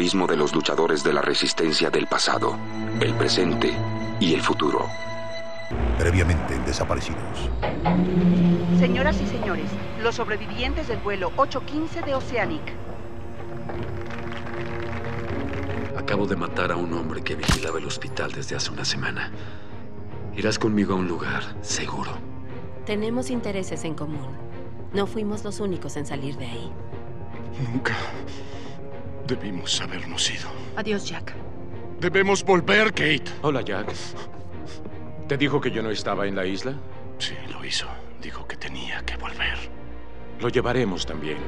heroísmo de los luchadores de la resistencia del pasado, el presente y el futuro. Previamente en Desaparecidos. Señoras y señores, los sobrevivientes del vuelo 815 de Oceanic. Acabo de matar a un hombre que vigilaba el hospital desde hace una semana. Irás conmigo a un lugar seguro. Tenemos intereses en común. No fuimos los únicos en salir de ahí. Nunca debimos habernos ido. Adiós, Jack. Debemos volver, Kate. Hola, Jack. ¿Te dijo que yo no estaba en la isla? Sí, lo hizo. Dijo que tenía que volver. Lo llevaremos también.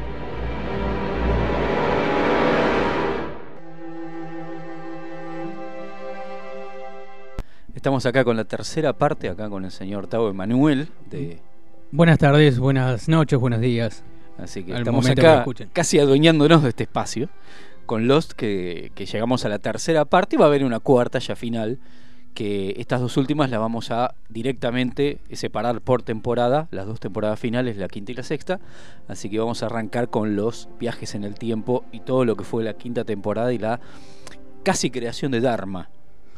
Estamos acá con la tercera parte, acá con el señor Tavo Emanuel. De... Buenas tardes, buenas noches, buenos días. Así que Al estamos que acá escuchen. casi adueñándonos de este espacio con Lost, que, llegamos a la tercera parte y va a haber una cuarta ya final. Que estas dos últimas las vamos a directamente separar por temporada, las dos temporadas finales, la quinta y la sexta. Así que vamos a arrancar con los viajes en el tiempo y todo lo que fue la quinta temporada y la casi creación de Dharma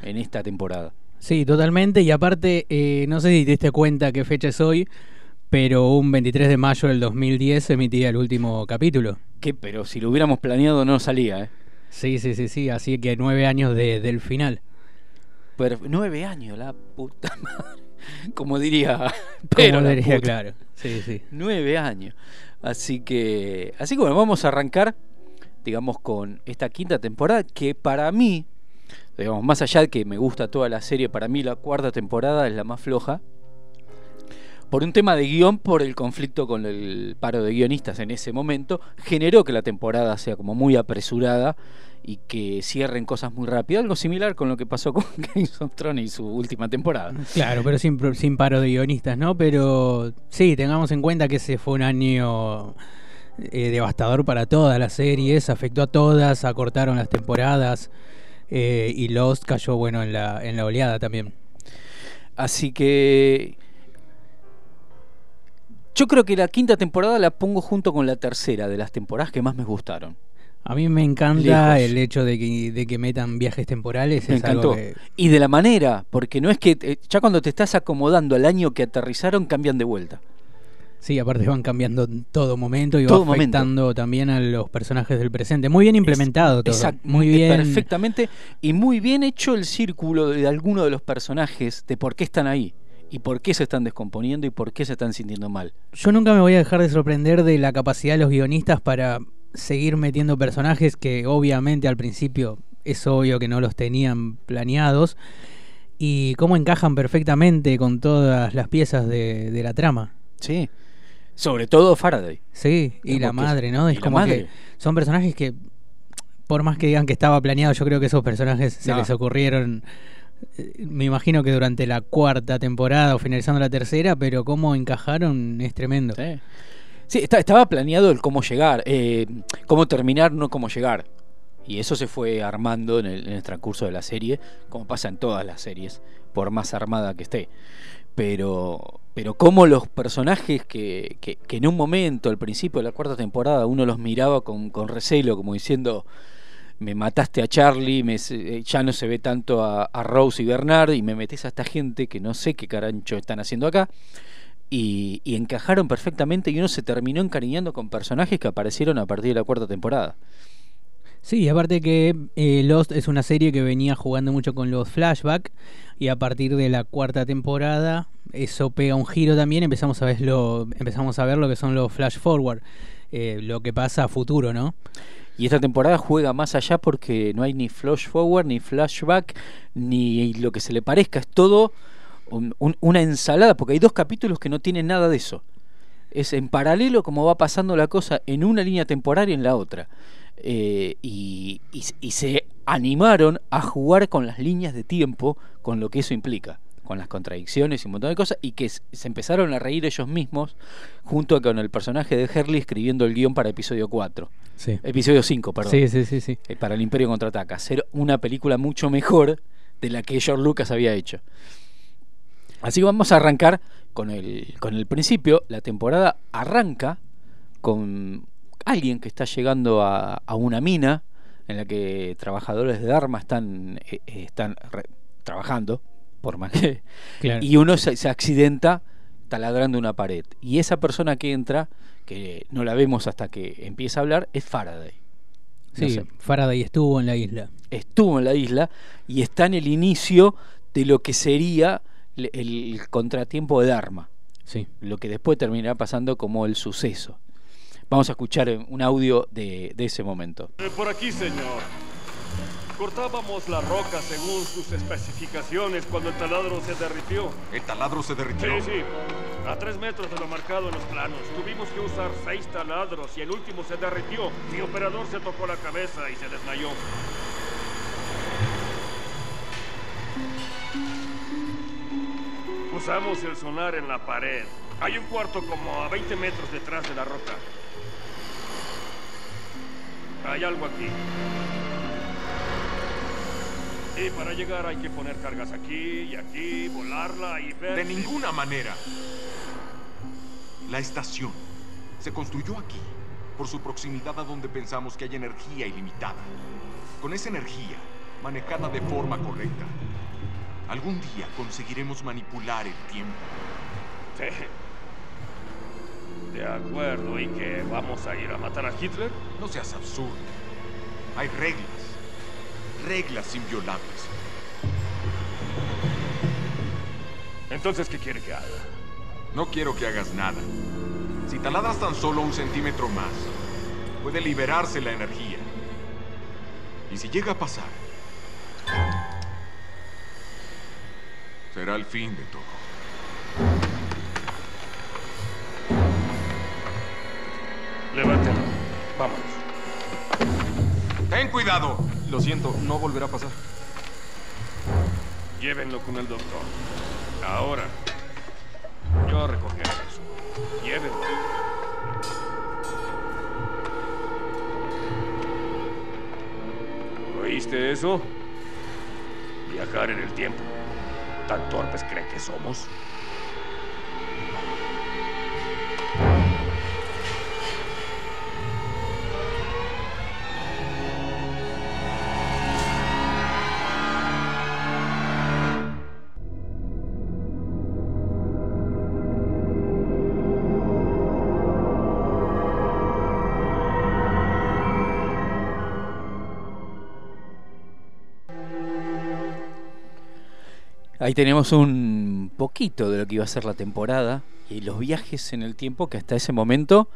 en esta temporada. Sí, totalmente. Y aparte, eh, no sé si te diste cuenta qué fecha es hoy, pero un 23 de mayo del 2010 se emitía el último capítulo. Que, pero si lo hubiéramos planeado no salía, ¿eh? Sí, sí, sí, sí. Así que nueve años de- del final. Pero nueve años, la puta madre. Como diría Como pero la diría, claro. Sí, sí. Nueve años. Así que, así que bueno, vamos a arrancar, digamos, con esta quinta temporada que para mí, digamos, más allá de que me gusta toda la serie, para mí la cuarta temporada es la más floja. Por un tema de guion, por el conflicto con el paro de guionistas en ese momento, generó que la temporada sea como muy apresurada y que cierren cosas muy rápido. Algo similar con lo que pasó con Game of Thrones y su última temporada. Claro, pero sin, sin paro de guionistas, ¿no? Pero sí, tengamos en cuenta que ese fue un año eh, devastador para todas las series, afectó a todas, acortaron las temporadas eh, y Lost cayó, bueno, en la, en la oleada también. Así que yo creo que la quinta temporada la pongo junto con la tercera de las temporadas que más me gustaron. A mí me encanta Lejos. el hecho de que, de que metan viajes temporales. Me es algo encantó. que- Y de la manera, porque no es que ya cuando te estás acomodando al año que aterrizaron cambian de vuelta. sí, aparte van cambiando en todo momento y Todo va momento. afectando también a los personajes del presente. Muy bien implementado todo. Exacto, Muy bien. Perfectamente. Y muy bien hecho el círculo de alguno de los personajes de por qué están ahí. Y por qué se están descomponiendo y por qué se están sintiendo mal. Yo nunca me voy a dejar de sorprender de la capacidad de los guionistas para seguir metiendo personajes que obviamente al principio es obvio que no los tenían planeados y cómo encajan perfectamente con todas las piezas de, de la trama. Sí. Sobre todo Faraday. Sí, y la madre, ¿no? Es como madre. que son personajes que, por más que digan que estaba planeado, yo creo que esos personajes se les ocurrieron, me imagino que durante la cuarta temporada o finalizando la tercera, pero cómo encajaron es tremendo. Sí, estaba planeado el cómo llegar, eh, cómo terminar, no cómo llegar. Y eso se fue armando en el, transcurso de la serie, como pasa en todas las series, por más armada que esté. Pero, pero como los personajes que, que, en un momento, al principio de la cuarta temporada, uno los miraba con recelo, como diciendo, me mataste a Charlie, me, eh, ya no se ve tanto a, Rose y Bernard, y me metes a esta gente que no sé qué carancho están haciendo acá y, y encajaron perfectamente y uno se terminó encariñando con personajes que aparecieron a partir de la cuarta temporada. Sí, aparte que eh, Lost es una serie que venía jugando mucho con los flashbacks y a partir de la cuarta temporada eso pega un giro también, empezamos a ver lo, empezamos a ver lo que son los flash forward, eh, lo que pasa a futuro, ¿no? Y esta temporada juega más allá porque no hay ni flash forward, ni flashback, ni lo que se le parezca. Es todo un- un- una ensalada, porque hay dos capítulos que no tienen nada de eso. Es en paralelo como va pasando la cosa en una línea temporal y en la otra. eh, y se animaron a jugar con las líneas de tiempo, con lo que eso implica, con las contradicciones y un montón de cosas, y que se empezaron a reír ellos mismos junto con el personaje de Herley escribiendo el guion para episodio 4. Sí. Episodio 5, perdón. Sí, sí, sí, sí. eh, para el Imperio Contraataca. Hacer una película mucho mejor de la que George Lucas había hecho. Así que vamos a arrancar con el, con el principio. La temporada arranca con alguien que está llegando a, a una mina en la que trabajadores de Dharma están, eh, eh, están re- trabajando, por más que... Claro. Y uno se, se accidenta taladrando una pared. Y esa persona que entra, que no la vemos hasta que empieza a hablar, es Faraday. No Sí, sé, Faraday estuvo en la isla. estuvo en la isla y está en el inicio de lo que sería el contratiempo de Dharma, Sí. lo que después terminará pasando como el suceso. Vamos a escuchar un audio de, de ese momento. Eh, por aquí, señor. Cortábamos la roca según sus especificaciones cuando el taladro se derritió. ¿El taladro se derritió? Sí, sí. A tres metros de lo marcado en los planos. Tuvimos que usar seis taladros y el último se derritió. Mi operador se tocó la cabeza y se desmayó. Usamos el sonar en la pared. Hay un cuarto como a 20 metros detrás de la roca. Hay algo aquí. Y para llegar hay que poner cargas aquí y aquí, volarla y ver... De ninguna manera. La estación se construyó aquí por su proximidad a donde pensamos que hay energía ilimitada. Con esa energía, manejada de forma correcta, algún día conseguiremos manipular el tiempo. Sí. De acuerdo, ¿y que vamos a ir a matar a Hitler? No seas absurdo. Hay reglas. Reglas inviolables. Entonces, ¿qué quiere que haga? No quiero que hagas nada. Si taladras tan solo un centímetro más, puede liberarse la energía. Y si llega a pasar, será el fin de todo. Levántelo. Vámonos. Ten cuidado. Lo siento, no volverá a pasar. Llévenlo con el doctor. Ahora. Yo recogeré eso. Llévenlo. ¿Oíste eso? Viajar en el tiempo. ¿Tan torpes creen que somos? Ahí tenemos un poquito de lo que iba a ser la temporada y los viajes en el tiempo que hasta ese momento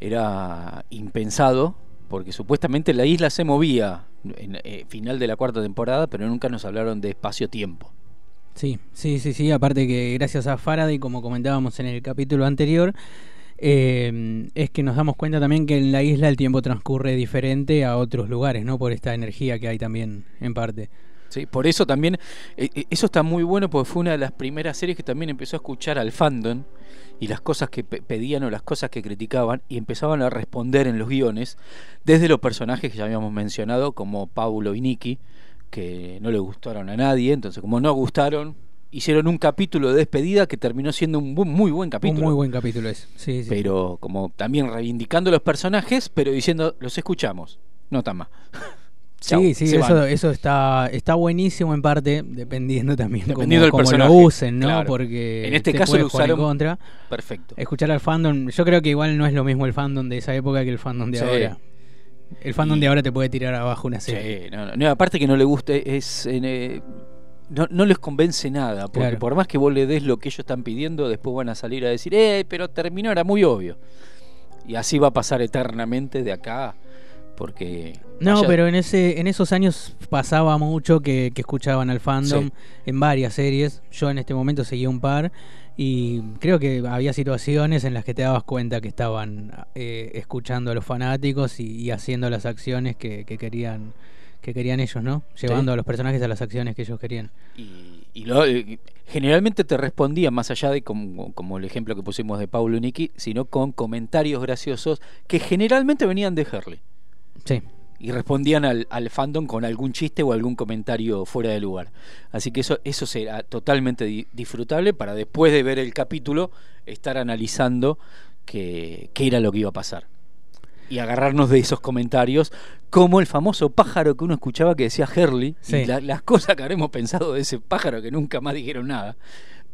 era impensado porque supuestamente la isla se movía en eh, final de la cuarta temporada, pero nunca nos hablaron de espacio-tiempo. Sí, sí, sí, sí. Aparte que gracias a Faraday, como comentábamos en el capítulo anterior, eh, es que nos damos cuenta también que en la isla el tiempo transcurre diferente a otros lugares, ¿no? Por esta energía que hay también, en parte. Sí, por eso también, eh, eh, eso está muy bueno porque fue una de las primeras series que también empezó a escuchar al fandom y las cosas que pe- pedían o las cosas que criticaban y empezaban a responder en los guiones desde los personajes que ya habíamos mencionado como Paulo y Nicky que no le gustaron a nadie, entonces como no gustaron hicieron un capítulo de despedida que terminó siendo un bu- muy buen capítulo. Un muy buen capítulo. Sí, sí. Pero como también reivindicando los personajes, pero diciendo los escuchamos, no tan más. Chau, Sí, sí, eso, van. eso está, está buenísimo en parte, dependiendo también Dependiendo del cómo, lo usen, ¿no? claro. Porque En este te caso lo en usaron contra. perfecto. Escuchar al fandom, yo creo que igual no es lo mismo el fandom de esa época que el fandom de Sí. ahora. El fandom Y- de ahora te puede tirar abajo una serie. Sí, no, no, no, aparte que no le guste, es eh, no, no les convence nada, porque Claro. por más que vos le des lo que ellos están pidiendo, después van a salir a decir, eh, pero terminó, era muy obvio. Y así va a pasar eternamente de acá, porque... No, allá- pero en ese en esos años pasaba mucho que, que escuchaban al fandom Sí. en varias series. Yo en este momento seguía un par Y creo que había situaciones en las que te dabas cuenta que estaban eh, escuchando a los fanáticos y, y haciendo las acciones que, que querían que querían ellos, ¿no? Llevando Sí. a los personajes a las acciones que ellos querían. Y lo- eh, generalmente te respondían más allá de como, como el ejemplo que pusimos de Paulo Niki, sino con comentarios graciosos que generalmente venían de Herley. Sí. Y respondían al, al fandom con algún chiste o algún comentario fuera de lugar. Así que eso, eso será totalmente di- disfrutable para después de ver el capítulo estar analizando qué, qué era lo que iba a pasar. Y agarrarnos de esos comentarios, como el famoso pájaro que uno escuchaba que decía Herley, Sí. y la- las cosas que habremos pensado de ese pájaro que nunca más dijeron nada.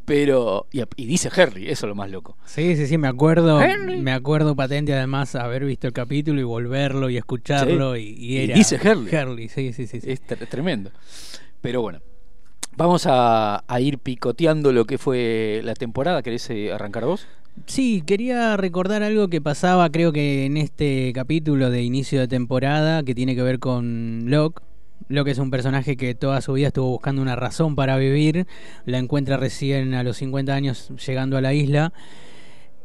Pero, y, y dice Herley, eso es lo más loco. Sí, sí, sí, me acuerdo, Henry. me acuerdo patente además haber visto el capítulo y volverlo y escucharlo Sí. y, y Y era dice Herley. Herley, sí, sí, sí. sí. Es tre- tremendo. Pero bueno, vamos a, a ir picoteando lo que fue la temporada. ¿Querés eh, arrancar vos? Sí, quería recordar algo que pasaba, creo que en este capítulo de inicio de temporada, que tiene que ver con Locke. Locke es un personaje que toda su vida estuvo buscando una razón para vivir, la encuentra recién a los 50 años llegando a la isla.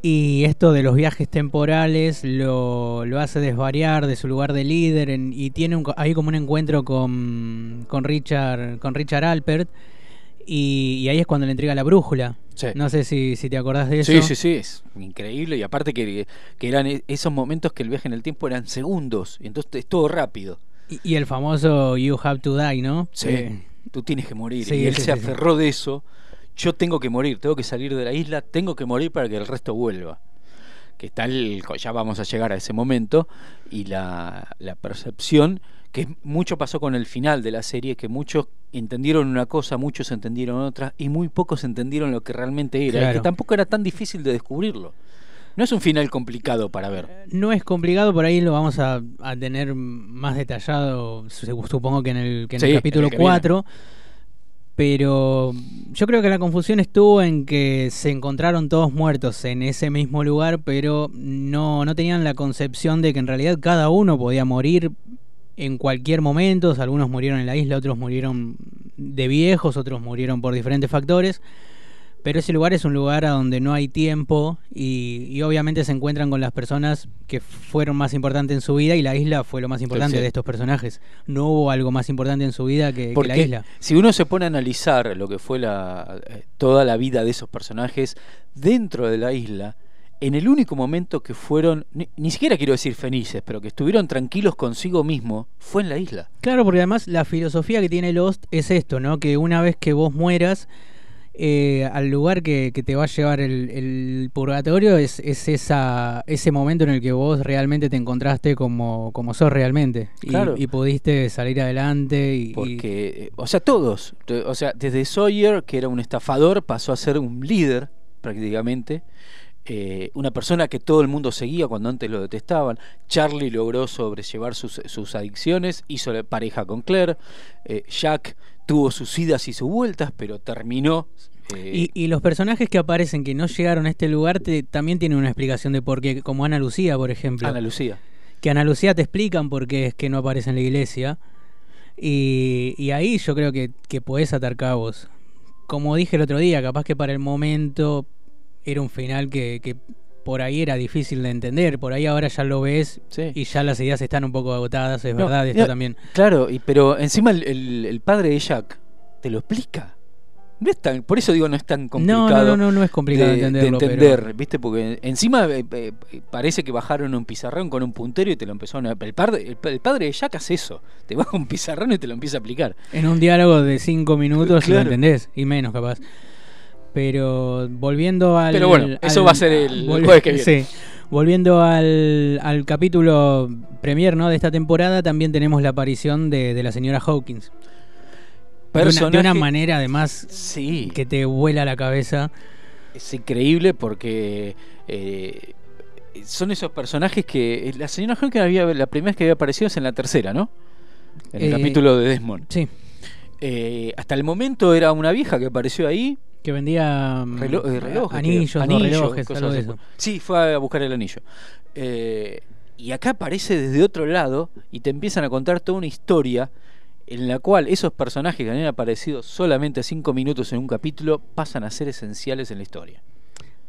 Y esto de los viajes temporales lo, lo hace desvariar de su lugar de líder en- y tiene un, ahí como un encuentro con, con Richard con Richard Alpert y, y ahí es cuando le entrega la brújula. Sí. No sé si, si te acordás de eso. Sí, sí, sí, es increíble. Y aparte que, que eran e- esos momentos que el viaje en el tiempo eran segundos. Y entonces es todo rápido. Y, y el famoso You Have to Die, ¿no? Sí, Eh, tú tienes que morir. sí, y él sí, se aferró de eso. Yo tengo que morir, tengo que salir de la isla, tengo que morir para que el resto vuelva. Que está el, ya vamos a llegar a ese momento. Y la, la percepción, que mucho pasó con el final de la serie, que muchos entendieron una cosa, muchos entendieron otra, y muy pocos entendieron lo que realmente era. y que tampoco era tan difícil de descubrirlo. No es un final complicado para ver. no es complicado, por ahí lo vamos a, a tener más detallado, su- supongo que en el, que en Sí, el en capítulo el que 4. Pero yo creo que la confusión estuvo en que se encontraron todos muertos en ese mismo lugar, pero no, no tenían la concepción de que en realidad cada uno podía morir en cualquier momento. Algunos murieron en la isla, otros murieron de viejos, otros murieron por diferentes factores. Pero ese lugar es un lugar a donde no hay tiempo y, y obviamente se encuentran con las personas que fueron más importantes en su vida y la isla fue lo más importante Sí. de estos personajes. No hubo algo más importante en su vida que, la isla. si uno se pone a analizar lo que fue la, eh, toda la vida de esos personajes dentro de la isla, en el único momento que fueron, ni, ni siquiera quiero decir felices, pero que estuvieron tranquilos consigo mismo, fue en la isla. Claro, porque además la filosofía que tiene Lost es esto, ¿no? Que una vez que vos mueras, eh, al lugar que, que te va a llevar el, el purgatorio es, es esa, ese momento en el que vos realmente te encontraste como, como sos realmente. Y, Claro. y pudiste salir adelante y... Porque, o sea, todos, o sea, desde Sawyer, que era un estafador, pasó a ser un líder prácticamente. eh, una persona que todo el mundo seguía cuando antes lo detestaban. Charlie logró sobrellevar sus, sus adicciones, hizo pareja con Claire. eh, Jack tuvo sus idas y sus vueltas, pero terminó. eh, Y, y los personajes que aparecen que no llegaron a este lugar te- también tienen una explicación de por qué, como Ana Lucía, por ejemplo. Ana Lucía. Que Ana Lucía te explican por qué es que no aparece en la iglesia. Y, y ahí yo creo que, que podés atar cabos. Como dije el otro día, capaz que para el momento era un final que, que por ahí era difícil de entender. Por ahí ahora ya lo ves y ya las ideas están un poco agotadas, es No, verdad, esto también. Claro, y, pero encima el, el- el padre de Jack te lo explica. No es tan, por eso digo, no es tan complicado. No, no, no, no es complicado de, entenderlo, de pero- entender, ¿viste? Porque encima eh, eh, parece que bajaron un pizarrón con un puntero y te lo empezaron a. El padre, el, el padre de Jack hace eso. Te baja un pizarrón y te lo empieza a aplicar. En un diálogo de cinco minutos lo Claro. entendés, y menos capaz. Pero volviendo al. Pero bueno, eso al- va a ser el jueves que viene. Sí. Volviendo al, al capítulo premier ¿no? de esta temporada, también tenemos la aparición de, de la señora Hawkins. De una, de una Personaje- manera, además, Sí. que te vuela la cabeza. Es increíble porque eh, son esos personajes que. La señora Hawkins había. La primera vez que había aparecido es en la tercera, ¿no? En el Eh, capítulo de Desmond. Sí. Eh, hasta el momento era una vieja que apareció ahí. Que vendía mm, Relo- eh, relojes, anillos, relojes, cosas algo de eso. Sí, fue a buscar el anillo. Eh, y acá aparece desde otro lado y te empiezan a contar toda una historia en la cual esos personajes que habían aparecido solamente cinco minutos en un capítulo pasan a ser esenciales en la historia.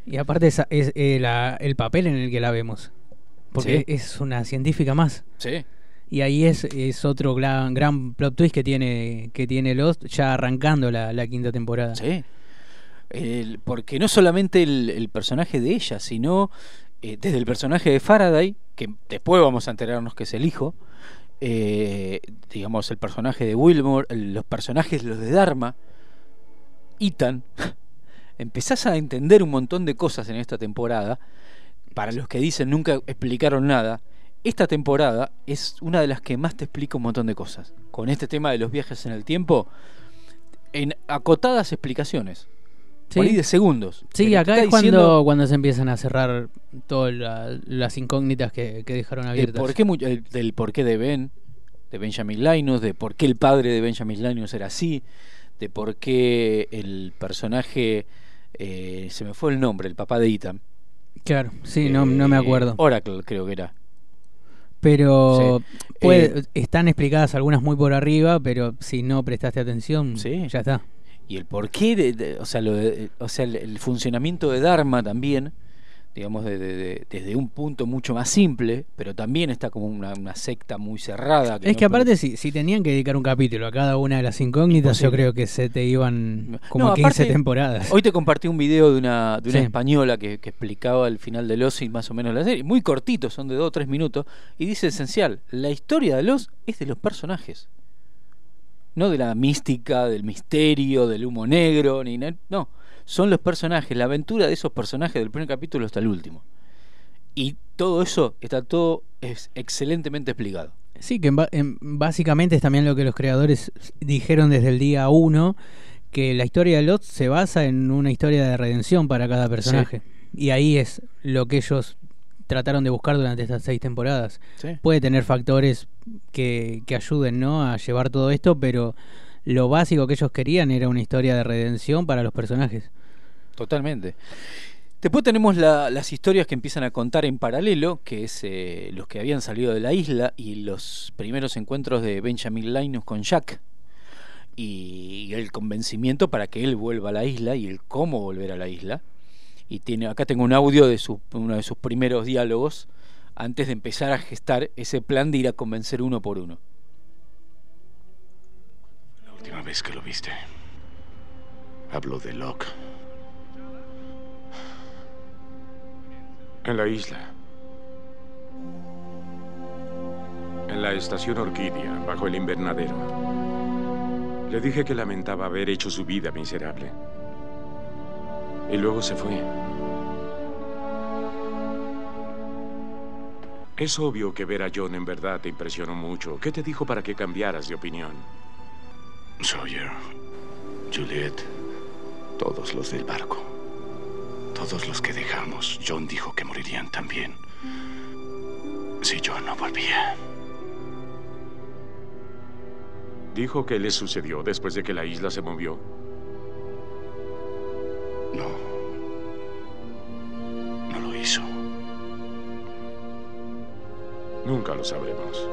Y aparte es, es, eh, la- el papel en el que la vemos. Porque Sí. es una científica más. Sí. Y ahí es, es otro gran, gran plot twist que tiene, que tiene Lost ya arrancando la, la quinta temporada. Sí. El- porque no solamente el, personaje de ella, sino eh, desde el personaje de Faraday, que después vamos a enterarnos que es el hijo, eh, digamos el personaje de Wilmore, los personajes los de Dharma, Ethan, empezás a entender un montón de cosas en esta temporada. Para los que dicen nunca explicaron nada, esta temporada es una de las que más te explica un montón de cosas. Con este tema de los viajes en el tiempo, en acotadas explicaciones. Por ahí de segundos. Sí, acá es cuando, diciendo cuando se empiezan a cerrar todas la- las incógnitas que, que dejaron el abiertas. por qué el- del porqué de Ben, de Benjamin Linus, de por qué el padre de Benjamin Linus era así, de por qué el personaje, eh, se me fue el nombre, el papá de Ethan. Claro, sí, no, no me Eh, acuerdo. Oracle creo que era. Pero Sí. puede- Eh, están explicadas algunas muy por arriba, pero si no prestaste atención, ya está. Y el porqué, de, de- o sea, lo de- o sea el, el funcionamiento de Dharma también, digamos, de- de- de- desde un punto mucho más simple, pero también está como una, una secta muy cerrada. Es no que aparte, si, si tenían que dedicar un capítulo a cada una de las incógnitas, yo creo que se te iban como No, 15 aparte, temporadas. Hoy te compartí un video de una, de una Sí. española que, que explicaba el final de Los y más o menos la serie. Muy cortito, son de 2 o 3 minutos. Y dice esencial: la historia de Los es de los personajes. No de la mística, del misterio, del humo negro, ni no. Son los personajes, la aventura de esos personajes del primer capítulo hasta el último. Y todo eso está todo es excelentemente explicado. Sí, que en ba- en- básicamente es también lo que los creadores dijeron desde el día 1, que la historia de Lot se basa en una historia de redención para cada personaje. Y ahí es lo que ellos trataron de buscar durante estas seis temporadas. Sí. Puede tener factores que, que ayuden ¿no? a llevar todo esto, pero lo básico que ellos querían era una historia de redención para los personajes. Totalmente. Después tenemos la- las historias que empiezan a contar en paralelo, que es eh, los que habían salido de la isla y los primeros encuentros de Benjamin Linus con Jack y el convencimiento para que él vuelva a la isla y el cómo volver a la isla. Y tiene acá tengo un audio de uno de sus primeros diálogos antes de empezar a gestar ese plan de ir a convencer uno por uno. La última vez que lo viste, habló de Locke. En la isla. En la estación Orquídea, bajo el invernadero. Le dije que lamentaba haber hecho su vida miserable. Y luego se fue. Es obvio que ver a John en verdad te impresionó mucho. ¿Qué te dijo para que cambiaras de opinión? Sawyer, Juliet, todos los del barco. Todos los que dejamos, John dijo que morirían también. Si yo no volvía. ¿Dijo qué le sucedió después de que la isla se movió? No Nunca lo sabremos.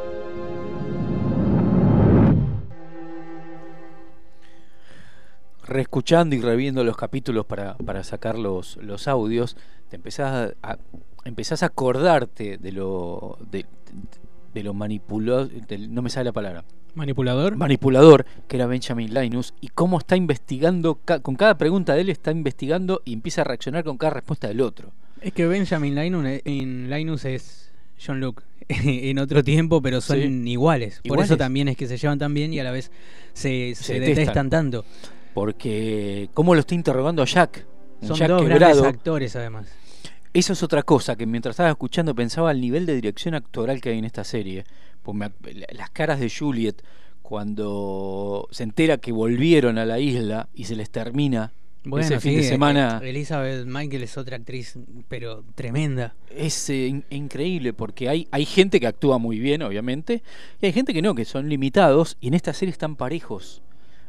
reescuchando y reviendo los capítulos para, para sacar los, los audios, te empezás a, a- empezás a acordarte de lo de, de lo manipulado, no me sale la palabra. ¿Manipulador? Manipulador, que era Benjamin Linus, y cómo está investigando, ca- con cada pregunta de él está investigando y empieza a reaccionar con cada respuesta del otro. Es que Benjamin Linus, en Linus es John Luke en otro tiempo, pero son Sí. iguales. Por Iguales. eso también es que se llevan tan bien y a la vez se, se Se detestan. detestan. tanto. Porque cómo lo está interrogando a Jack. Son Jack dos quebrado. grandes actores además. Eso es otra cosa que mientras estaba escuchando pensaba el nivel de dirección actoral que hay en esta serie. Pues me las caras de Juliet cuando se entera que volvieron a la isla y se les termina Bueno, ese fin sí, de semana. Elizabeth Michael es otra actriz, pero tremenda. Es eh, in- increíble porque hay, hay gente que actúa muy bien, obviamente, y hay gente que no, que son limitados, y en esta serie están parejos.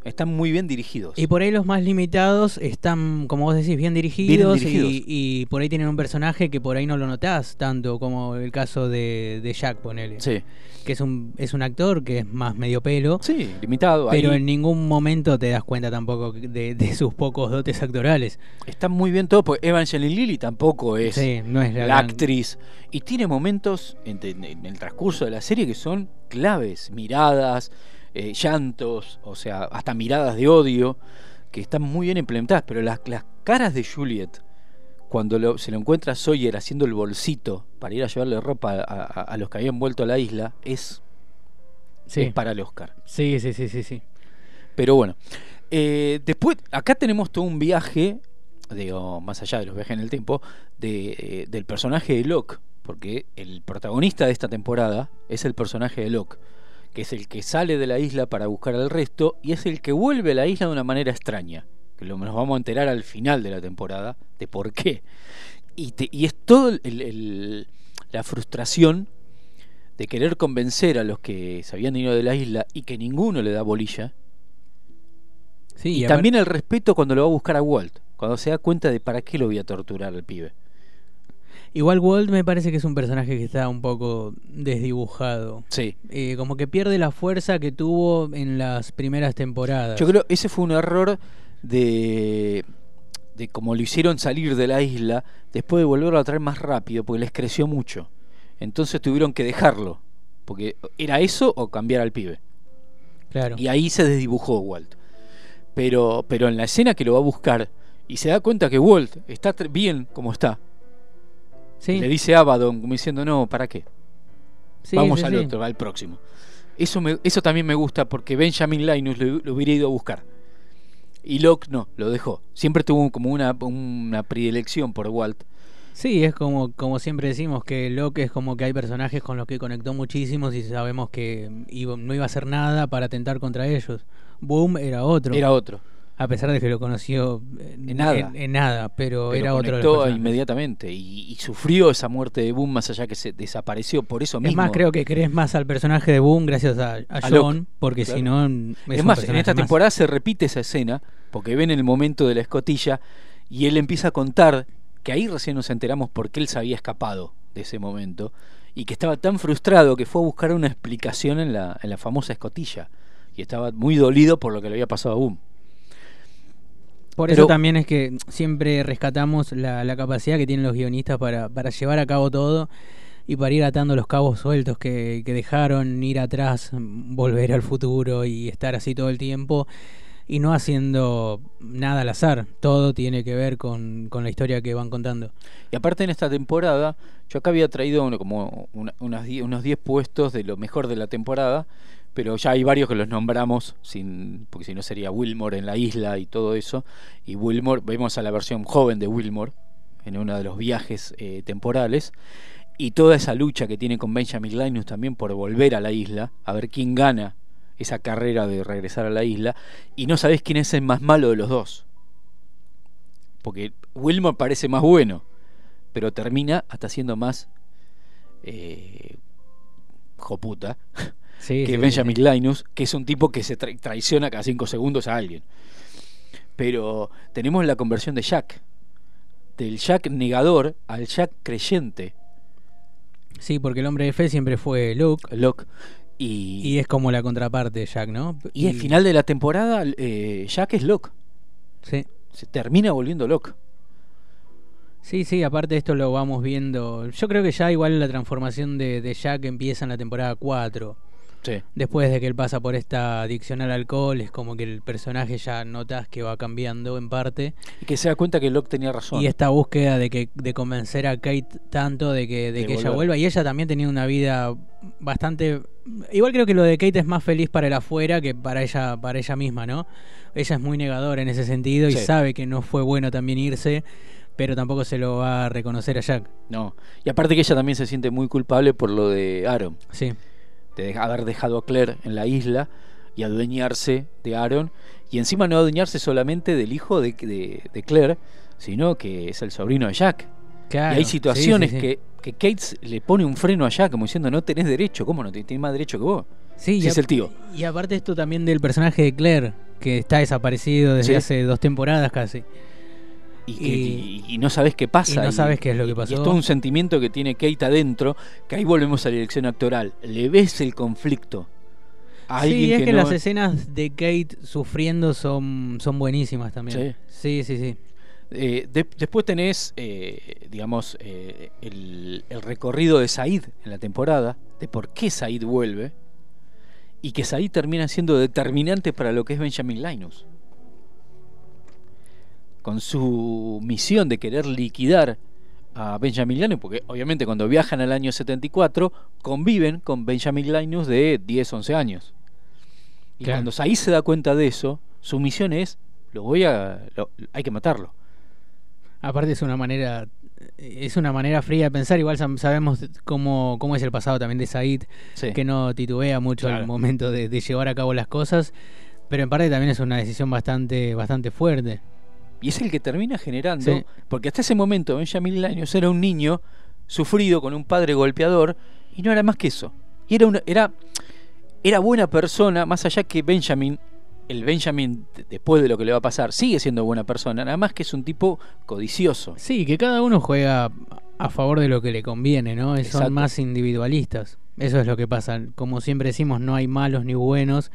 Están muy bien dirigidos. Y por ahí los más limitados están, como vos decís, bien dirigidos, dirigidos. Y, y por ahí tienen un personaje que por ahí no lo notás tanto, como el caso de, de Jack, ponele. Sí. Que es un, es un actor que es más medio pelo. Sí, limitado. Pero ahí. en ningún momento te das cuenta tampoco de, de sus pocos dotes actorales. Está muy bien todo, porque Evangeline Lilly tampoco es, Sí, no es la la, gran- actriz. Y tiene momentos en, en- en el transcurso de la serie que son claves, miradas, eh, llantos, o sea, hasta miradas de odio, que están muy bien implementadas. Pero las, las caras de Juliet, cuando lo- se lo encuentra Sawyer haciendo el bolsito para ir a llevarle ropa a, a- a los que habían vuelto a la isla, es, Sí. es para el Oscar. Sí, sí, sí, sí, sí. Pero bueno, eh, después, acá tenemos todo un viaje, digo, más allá de los viajes en el tiempo, de, eh, del personaje de Locke, porque el protagonista de esta temporada es el personaje de Locke, que es el que sale de la isla para buscar al resto y es el que vuelve a la isla de una manera extraña, que lo, nos vamos a enterar al final de la temporada de por qué. Y, te- y es todo el- el- la frustración de querer convencer a los que se habían ido de la isla y que ninguno le da bolilla. Sí, y y también el respeto cuando lo va a buscar a Walt, cuando se da cuenta de para qué lo voy a torturar al pibe. Igual Walt me parece que es un personaje que está un poco desdibujado. Sí. Eh, como que pierde la fuerza que tuvo en las primeras temporadas. Yo creo ese fue un error de de cómo lo hicieron salir de la isla, después de volverlo a traer más rápido, porque les creció mucho. Entonces tuvieron que dejarlo, porque era eso o cambiar al pibe. Claro. Y ahí se desdibujó Walt. Pero, pero en la escena que lo va a buscar y se da cuenta que Walt está bien como está, Sí. le dice Abaddon como diciendo, no, ¿para qué? Sí, Vamos sí, al otro, al próximo. Eso, me- eso también me gusta porque Benjamin Linus lo, lo hubiera ido a buscar. Y Locke no, lo dejó. Siempre tuvo como una, una predilección por Walt. Sí, es como, como siempre decimos que Locke es como que hay personajes con los que conectó muchísimos y sabemos que iba- no iba a hacer nada para atentar contra ellos. Boom era otro. Era otro. A pesar de que lo conoció eh, En nada. En, en nada, pero, Pero era otro. de inmediatamente y, y sufrió esa muerte de Boom más allá que se desapareció por eso Es mismo. más, creo que crees más al personaje de Boom gracias a, a John, porque claro. si no. Es, más, en esta más. temporada se repite esa escena porque ven el momento de la escotilla y él empieza a contar que ahí recién nos enteramos por qué él se había escapado de ese momento y que estaba tan frustrado que fue a buscar una explicación en la, en la famosa escotilla y estaba muy dolido por lo que le había pasado a Boom. Por Pero- eso también es que siempre rescatamos la, la capacidad que tienen los guionistas para, para llevar a cabo todo y para ir atando los cabos sueltos que, que dejaron, ir atrás, volver al futuro y estar así todo el tiempo y no haciendo nada al azar. Todo tiene que ver con, con la historia que van contando. Y aparte en esta temporada, yo acá había traído uno- como una- unas die- unos 10 puestos de lo mejor de la temporada, pero ya hay varios que los nombramos, sin, porque si no sería Wilmore en la isla y todo eso. Y Wilmore, vemos a la versión joven de Wilmore en uno de los viajes eh, temporales. Y toda esa lucha que tiene con Benjamin Linus también por volver a la isla, a ver quién gana esa carrera de regresar a la isla. Y no sabés quién es el más malo de los dos. Porque Wilmore parece más bueno pero termina hasta siendo más eh, joputa Sí, que sí, Benjamin sí. Linus, que es un tipo que se tra- traiciona cada cinco segundos a alguien. Pero tenemos la conversión de Jack, del Jack negador al Jack creyente. Sí, porque el hombre de fe siempre fue Luke. Locke. Y, Y es como la contraparte de Jack, ¿no? y al final de la temporada, eh, Jack es Locke. Sí. Se termina volviendo Locke. Sí, sí, aparte de esto lo vamos viendo. Yo creo que ya igual la transformación de, de Jack empieza en la temporada 4. Sí. Después de que él pasa por esta adicción al alcohol, es como que el personaje ya notas que va cambiando en parte. Y que se da cuenta que Locke tenía razón. Y esta búsqueda de que de convencer a Kate tanto de que, de De que ella vuelva. Y ella también tenía una vida bastante. Igual creo que lo de Kate es más feliz para el afuera que para ella, para ella misma, ¿no? Ella es muy negadora en ese sentido y Sí. sabe que no fue bueno también irse, pero tampoco se lo va a reconocer a Jack. No. Y aparte que ella también se siente muy culpable por lo de Aaron. Sí. De haber dejado a Claire en la isla y adueñarse de Aaron. Y encima no adueñarse solamente del hijo de, de- de Claire, sino que es el sobrino de Jack. Claro, y hay situaciones sí, sí. Que, que Kate le pone un freno a Jack como diciendo no tenés derecho, ¿cómo no? Tienes más derecho que vos. Sí, y es el tío. Y aparte esto también del personaje de Claire, que está desaparecido desde hace dos temporadas casi. Y, que- y- y no sabes qué pasa. y no sabes qué es lo que pasó. Y es todo un sentimiento que tiene Kate adentro, que ahí volvemos a la dirección actoral. Le ves el conflicto. Sí, es que, no- las escenas de Kate sufriendo son, son buenísimas también. Sí, sí, sí. Eh, de- después tenés, eh, digamos, eh, el, el recorrido de Said en la temporada, de por qué Said vuelve, y que Said termina siendo determinante para lo que es Benjamin Linus. Con su misión de querer liquidar a Benjamin Linus, porque obviamente cuando viajan al año 74 conviven con Benjamin Linus de 10, 11 años. Y Claro. cuando Said se da cuenta de eso, su misión es, lo voy a, lo- hay que matarlo. Aparte es una manera es una manera fría de pensar, igual sabemos cómo, cómo es el pasado también de Said, Sí. que no titubea mucho Claro. al momento de, de llevar a cabo las cosas, pero en parte también es una decisión bastante, bastante fuerte. Y es el que termina generando, Sí. porque hasta ese momento Benjamin Linus era un niño sufrido con un padre golpeador y no era más que eso. Y era una, era, era buena persona, más allá que Benjamin, el Benjamin después de lo que le va a pasar, sigue siendo buena persona, nada más que es un tipo codicioso. Sí, que cada uno juega a favor de lo que le conviene, ¿no? Exacto. Son más individualistas. Eso es lo que pasa. Como siempre decimos, no hay malos ni buenos,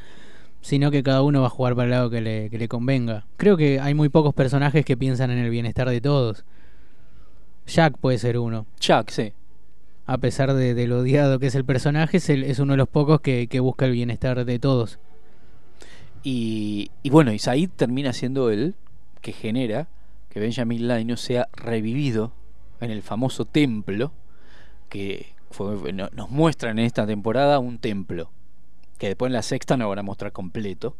sino que cada uno va a jugar para el lado que le, que le convenga. Creo que hay muy pocos personajes que piensan en el bienestar de todos. Jack puede ser uno. Jack, sí. A pesar de, de lo odiado que es el personaje, es, el- es uno de los pocos que, que busca el bienestar de todos. Y, y bueno, y Said termina siendo el que genera que Benjamin Linus sea revivido en el famoso templo que fue- no- nos muestran en esta temporada un templo que después en la sexta nos van a mostrar completo.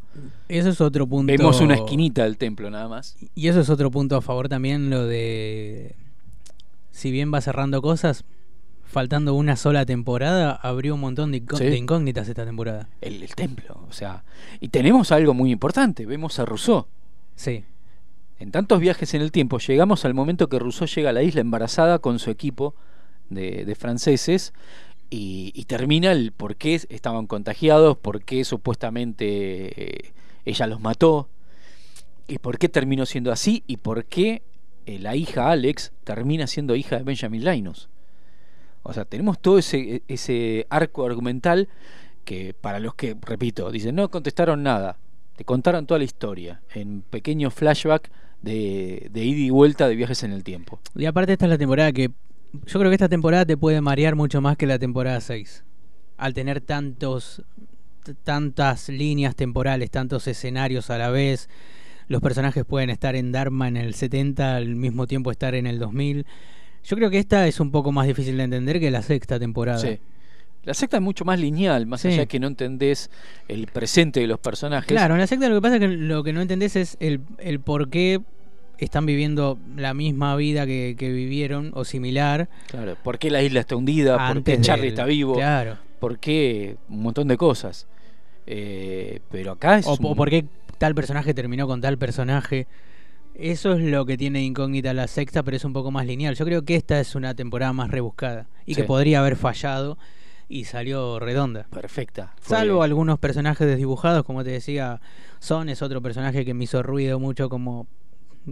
Eso es otro punto. Vemos una esquinita del templo nada más. Y eso es otro punto a favor también, lo de... Si bien va cerrando cosas, faltando una sola temporada, abrió un montón de, inco- Sí. de incógnitas esta temporada. El, el templo, o sea, y tenemos algo muy importante, vemos a Rousseau. Sí. En tantos viajes en el tiempo, llegamos al momento que Rousseau llega a la isla embarazada con su equipo de, de franceses y, termina el por qué estaban contagiados, por qué supuestamente eh, ella los mató, y por qué terminó siendo así, y por qué eh, la hija Alex termina siendo hija de Benjamin Linus. O sea, tenemos todo ese, ese arco argumental que para los que, repito, dicen, no contestaron nada, te contaron toda la historia en pequeños flashback de, de ida y vuelta de viajes en el tiempo. Y aparte esta es la temporada que... Yo creo que esta temporada te puede marear mucho más que la temporada 6. Al tener tantos tantas líneas temporales, tantos escenarios a la vez. Los personajes pueden estar en Dharma en el 70 al mismo tiempo estar en el 2000. Yo creo que esta es un poco más difícil de entender que la sexta temporada. Sí. La secta es mucho más lineal, más Sí. allá que no entendés el presente de los personajes. Claro, en la secta lo que pasa es que lo que no entendés es el, el por qué están viviendo la misma vida que, que vivieron o similar. Claro, ¿por qué la isla está hundida? ¿Por qué Charlie del- está vivo? claro. ¿Por qué un montón de cosas? Eh, pero acá es O, un- o por qué tal personaje terminó con tal personaje. Eso es lo que tiene incógnita la sexta, pero es un poco más lineal. Yo creo que esta es una temporada más rebuscada y que podría haber fallado y salió redonda. Perfecta. Fue- Salvo algunos personajes desdibujados, como te decía, Son es otro personaje que me hizo ruido mucho, como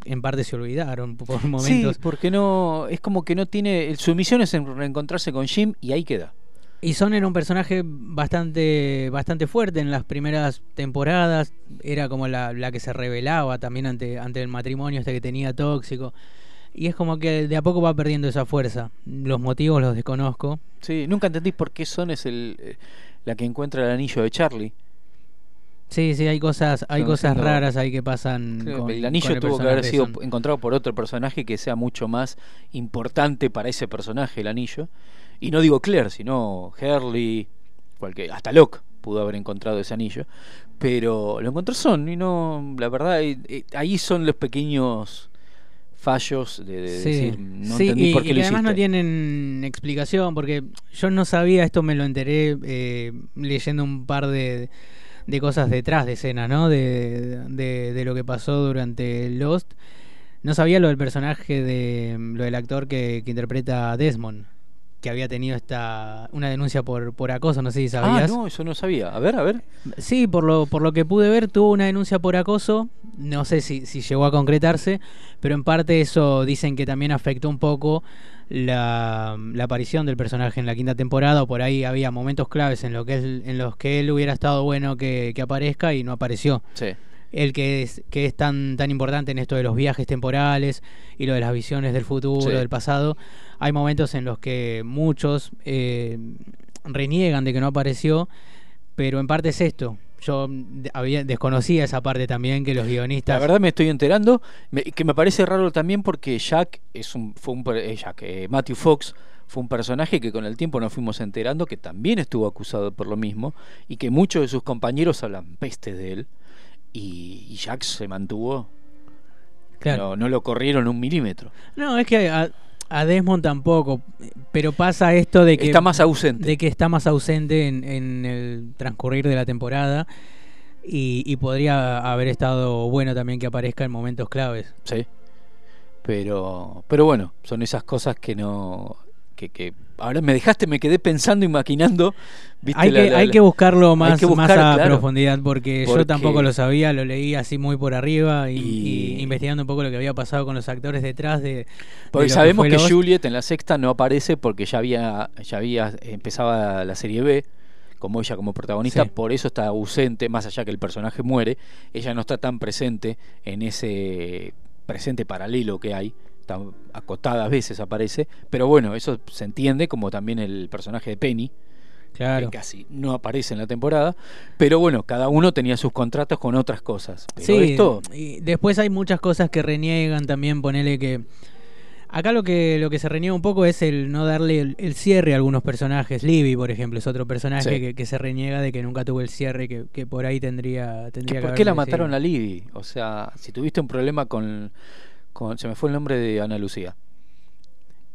en parte se olvidaron por momentos. Sí, porque no es como que no tiene su misión es en- reencontrarse con Jim y ahí queda. Y Son era un personaje bastante bastante fuerte en las primeras temporadas. Era como la, la que se revelaba también ante, ante el matrimonio este que tenía tóxico. Y es como que de a poco va perdiendo esa fuerza. Los motivos los desconozco. Sí, nunca entendí por qué Son es el eh, la que encuentra el anillo de Charlie. Sí, sí, hay cosas, hay cosas raras ahí que pasan. Con- el anillo con el tuvo que haber sido Son. encontrado por otro personaje que sea mucho más importante para ese personaje, el anillo. Y no digo Claire, sino Hurley, cualquier, hasta Locke pudo haber encontrado ese anillo. Pero lo encontró Son y no, la verdad, eh, eh, ahí son los pequeños fallos de, de Sí, decir, no sí, entendí y, por qué y lo además no tienen explicación, porque yo no sabía, esto me lo enteré eh, leyendo un par de, de cosas detrás de escena, ¿no? De, de, de lo que pasó durante Lost. No sabía lo del personaje de lo del actor que, que interpreta a Desmond, que había tenido esta una denuncia por, por acoso, no sé si sabías. Ah, no, eso no sabía. A ver, a ver. Sí, por lo, por lo que pude ver, tuvo una denuncia por acoso. No sé si, si llegó a concretarse, pero en parte eso dicen que también afectó un poco la, la aparición del personaje en la quinta temporada. O por ahí había momentos claves en, lo que él- en los que él hubiera estado bueno que, que aparezca y no apareció. Sí. El que es, que es tan, tan importante en esto de los viajes temporales y lo de las visiones del futuro, Sí. del pasado. Hay momentos en los que muchos eh, reniegan de que no apareció, pero en parte es esto. Yo había, desconocía esa parte también que los guionistas... La verdad me estoy enterando, me- que me parece raro también porque Jack es un, fue un eh, Jack, eh, Matthew Fox fue un personaje que con el tiempo nos fuimos enterando que también estuvo acusado por lo mismo y que muchos de sus compañeros hablan peste de él y, y Jack se mantuvo, Claro. no, no lo corrieron un milímetro. No, es que a, a Desmond tampoco, pero pasa esto de que... Está más ausente. De que está más ausente en, en el transcurrir de la temporada y, y podría haber estado bueno también que aparezca en momentos claves. Sí. Pero, pero bueno, son esas cosas que no. Que, que ahora me dejaste, me quedé pensando y maquinando. ¿viste? Hay La- que, la- hay la- que buscarlo más, más a claro. profundidad porque, yo tampoco lo sabía, lo leí así muy por arriba y, Y- y investigando un poco lo que había pasado con los actores detrás de... Porque sabemos que. Juliet en la sexta no aparece porque ya había, ya había empezaba la serie B, como ella como protagonista, Sí. por eso está ausente, más allá que el personaje muere, ella no está tan presente en ese presente paralelo que hay, tan acotada a veces aparece, pero bueno, eso se entiende como también el personaje de Penny, Claro. que casi no aparece en la temporada, pero bueno, cada uno tenía sus contratos con otras cosas. Pero Sí, esto, y después hay muchas cosas que reniegan también, ponele que... Acá lo que, lo que se reniega un poco es el no darle el, el cierre a algunos personajes. Libby, por ejemplo, es otro personaje Sí. que, que se reniega de que nunca tuvo el cierre que, que por ahí tendría, tendría que ¿Por qué la mataron a Libby? O sea, si tuviste un problema con, con. Se me fue el nombre de Ana Lucía.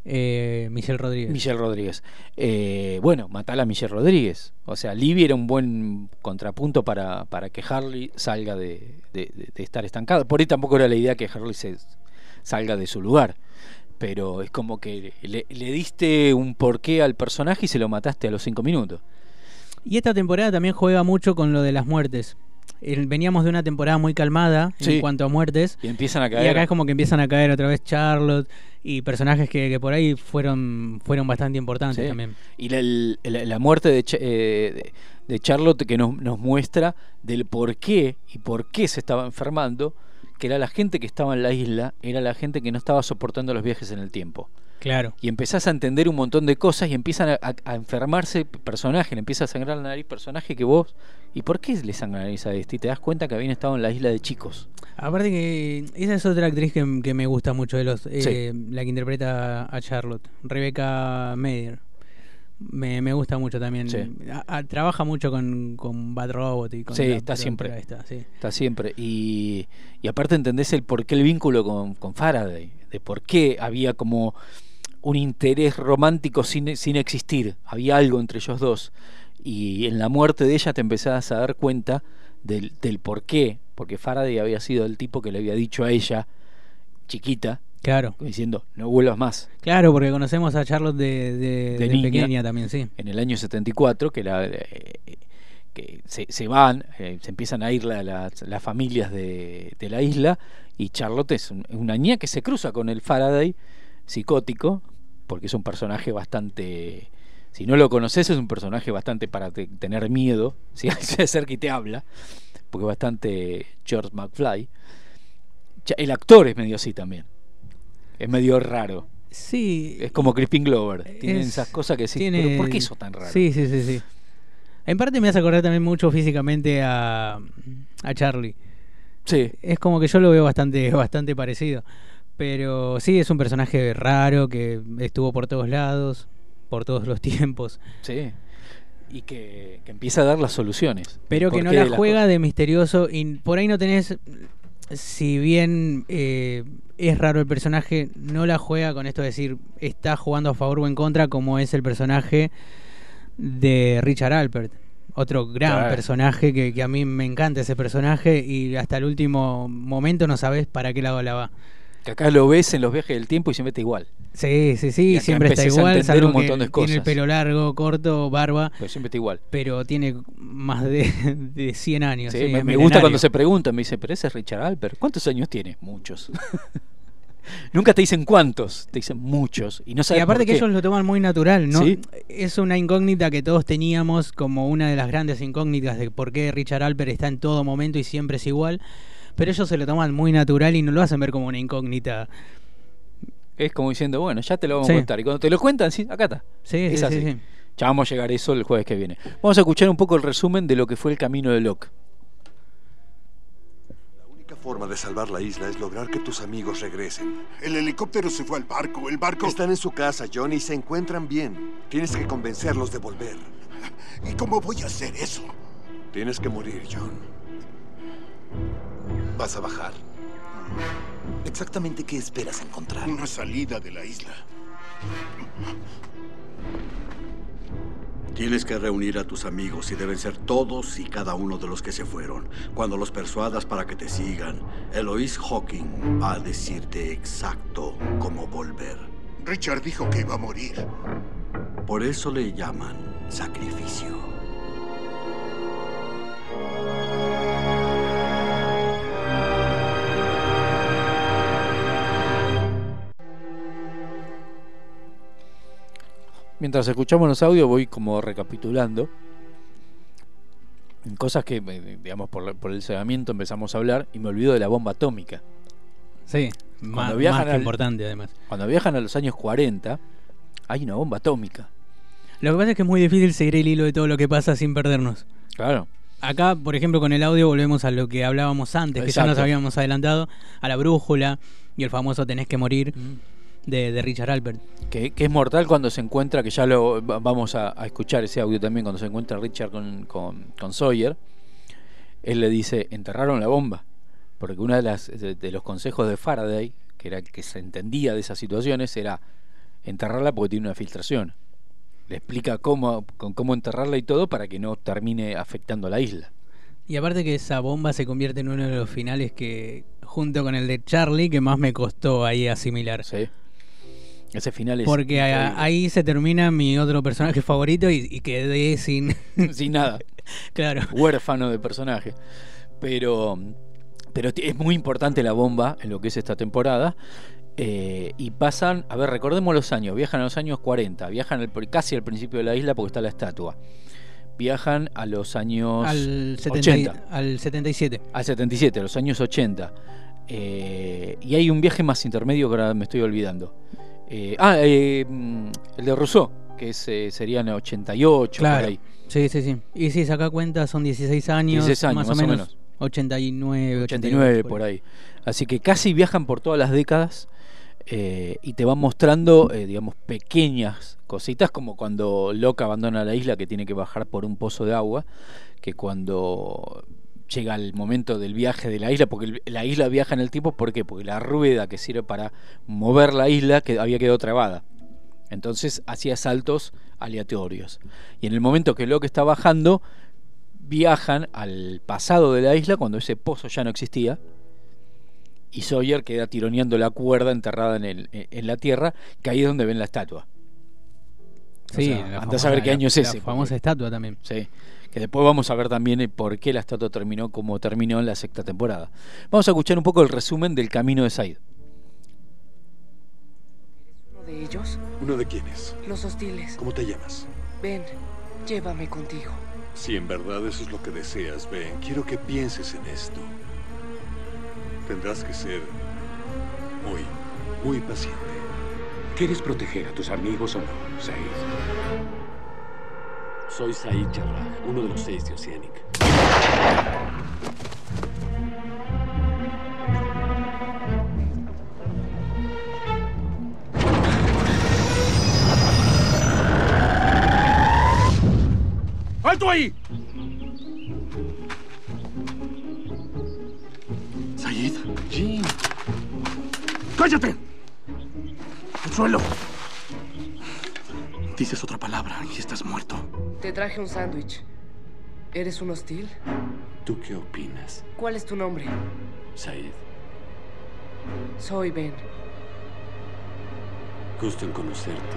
Eh, Michelle Rodríguez. Michelle Rodríguez. Eh, bueno, matala a Michelle Rodríguez. O sea, Libby era un buen contrapunto para, para que Harley salga de, de- de- de estar estancado. Por ahí tampoco era la idea que Harley se salga de su lugar. Pero es como que le, le diste un porqué al personaje y se lo mataste a los cinco minutos. Y esta temporada también juega mucho con lo de las muertes. Veníamos de una temporada muy calmada Sí. en cuanto a muertes. Y empiezan a Y caer. acá es como que empiezan a caer otra vez Charlotte y personajes que, que por ahí fueron, fueron bastante importantes Sí. también. Y la, la- la muerte de, eh, de Charlotte que nos, nos muestra del por qué y por qué se estaba enfermando, que era la gente que estaba en la isla, era la gente que no estaba soportando los viajes en el tiempo. Claro. Y empezás a entender un montón de cosas y empiezan a, a- a enfermarse personajes, le empieza a sangrar la nariz personaje que vos... ¿Y por qué le sangra la nariz a este? Y te das cuenta que habían estado en la isla de chicos. Aparte que esa es otra actriz que, que me gusta mucho de los eh, la que interpreta a Charlotte, Rebecca Meyer. Me, me gusta mucho también. Sí. A- a- trabaja mucho con, con Bad Robot y con Sí, la está siempre. esta, sí. Está siempre. Y, y aparte entendés el por qué el vínculo con, con Faraday, de por qué había como un interés romántico sin, sin existir. Había algo entre ellos dos. Y en la muerte de ella te empezás a dar cuenta del, del por qué. Porque Faraday había sido el tipo que le había dicho a ella, chiquita, Claro. diciendo, no vuelvas más. Claro, porque conocemos a Charlotte de, de- De de niña. pequeña también, sí. en el año 74, que, la, eh, que se, se van, eh, se empiezan a ir la- las, las familias de, de la isla, y Charlotte es un- una niña que se cruza con el Faraday psicótico, porque es un personaje bastante... Si no lo conoces, es un personaje bastante para te- tener miedo, si se acerca y te habla, porque es bastante George McFly. El actor es medio así también. Es medio raro. Sí. Es como Crispin Glover. Tienen Es- esas cosas que sí. tiene- ¿Pero por qué eso tan raro? Sí, sí, sí, sí. En parte me hace acordar también mucho físicamente a, a Charlie. Sí. Es como que yo lo veo bastante, bastante parecido. Pero sí, es un personaje raro que estuvo por todos lados, por todos los tiempos. Sí. Y que, que empieza a dar las soluciones. Pero que ¿Por no la juega de misterioso y por ahí no tenés, si bien eh, es raro el personaje, no la juega con esto de decir está jugando a favor o en contra como es el personaje de Richard Alpert. Otro gran Claro. personaje que, que a mí me encanta ese personaje y hasta el último momento no sabes para qué lado la va. Que acá lo ves en los viajes del tiempo y siempre está igual. Sí, sí, sí, siempre está igual, salvo un montón que de tiene el cosas. pelo largo, corto, barba, Pero siempre está igual. pero tiene más de, de 100 años. Sí, sí, me, gusta cuando se preguntan, me dice, pero ese es Richard Alper. ¿Cuántos años tiene? Muchos. Nunca te dicen cuántos, te dicen muchos. Y no Y aparte que ellos lo toman muy natural, ¿no? Sí. Es una incógnita que todos teníamos como una de las grandes incógnitas de por qué Richard Alper está en todo momento y siempre es igual. Pero ellos se lo toman muy natural y no lo hacen ver como una incógnita. Es como diciendo, bueno, ya te lo vamos Sí. a contar. Y cuando te lo cuentan, sí, acá está. Sí, es sí, así. sí, sí. Ya vamos a llegar a eso el jueves que viene. Vamos a escuchar un poco el resumen de lo que fue el camino de Locke. La única forma de salvar la isla es lograr que tus amigos regresen. El helicóptero se fue al barco. El barco. Están en su casa, John, y se encuentran bien. Tienes que convencerlos de volver. ¿Y cómo voy a hacer eso? Tienes que morir, John. Vas a bajar. ¿Exactamente qué esperas encontrar? Una salida de la isla. Tienes que reunir a tus amigos y deben ser todos y cada uno de los que se fueron. Cuando los persuadas para que te sigan, Eloise Hawking va a decirte exacto cómo volver. Richard dijo que iba a morir. Por eso le llaman sacrificio. Mientras escuchamos los audios, voy como recapitulando. Cosas que, eh, digamos, por, por el cegamiento empezamos a hablar y me olvido de la bomba atómica. Sí, Cuando más, viajan más que al- importante además. Cuando viajan a los años 40, hay una bomba atómica. Lo que pasa es que es muy difícil seguir el hilo de todo lo que pasa sin perdernos. Claro. Acá, por ejemplo, con el audio volvemos a lo que hablábamos antes, que ya nos habíamos adelantado, a la brújula y el famoso tenés que morir de, de Richard Alpert. Que, que es mortal cuando se encuentra, que ya lo va- vamos a, a escuchar ese audio también, cuando se encuentra Richard con, con, con Sawyer. Él le dice, enterraron la bomba. Porque uno de, las, de, de los consejos de Faraday, que era el que se entendía de esas situaciones, era enterrarla porque tiene una filtración. Le explica cómo, con cómo enterrarla y todo para que no termine afectando a la isla. Y aparte que esa bomba se convierte en uno de los finales que, junto con el de Charlie, que más me costó ahí asimilar. Sí. Ese final es Porque a- ahí se termina mi otro personaje favorito y, y quedé sin... sin nada. Claro. Huérfano de personaje. Pero, pero es muy importante la bomba en lo que es esta temporada. Eh, y pasan, a ver, recordemos los años. Viajan a los años 40, viajan al casi al principio de la isla porque está la estatua. Viajan a los años Al, 70 y- 80. al 77. Al 77, a los años 80. Eh, y hay un viaje más intermedio que ahora me estoy olvidando. Eh, ah, eh, mm, el de Rousseau, que es, eh, serían 88, Claro. por ahí. Sí, sí, sí. Y si saca cuenta son 16 años, 16 años, más, más o menos. menos. 89, 89 88, por ahí. Así que casi viajan por todas las décadas eh, y te van mostrando, eh, digamos, pequeñas cositas como cuando Locke abandona la isla que tiene que bajar por un pozo de agua, que cuando llega el momento del viaje de la isla, porque la isla viaja en el tiempo, ¿por qué? Porque la rueda que sirve para mover la isla que había quedado trabada. Entonces hacía saltos aleatorios. Y en el momento que Locke está bajando, viajan al pasado de la isla cuando ese pozo ya no existía y Sawyer queda tironeando la cuerda enterrada en, el, en la tierra, que ahí es donde ven la estatua. Sí, O sea, la a saber famosa- qué año es la ese. famosa porque- estatua también. Sí. Que después vamos a ver también el por qué la estatua terminó como terminó en la sexta temporada. Vamos a escuchar un poco el resumen del camino de Said. ¿Uno de ellos? ¿Uno de quiénes? Los hostiles. ¿Cómo te llamas? Ven, llévame contigo. Si en verdad eso es lo que deseas, Ben, quiero que pienses en esto. Tendrás que ser muy, muy paciente. ¿Quieres proteger a tus amigos o no, Said? Soy Said Jarrah, uno de los seis de Oceanic. Traje un sándwich. ¿Eres un hostil? ¿Tú qué opinas, ¿Cuál es tu nombre? Said? Soy Ben. Gusto en conocerte,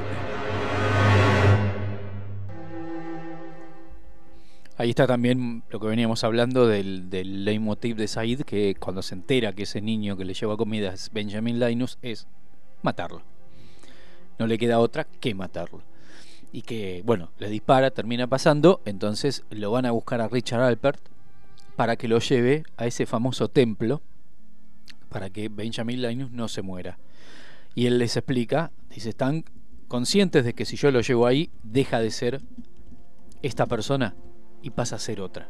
Ahí está también lo que veníamos hablando del, del leitmotiv de Said, que cuando se entera que ese niño que le lleva comida es Benjamin Linus, es matarlo. No le queda otra que matarlo. Y que, bueno, le dispara, termina pasando, entonces lo van a buscar a Richard Alpert para que lo lleve a ese famoso templo, para que Benjamin Linus no se muera. Y él les explica, dice, están conscientes de que si yo lo llevo ahí, deja de ser esta persona y pasa a ser otra.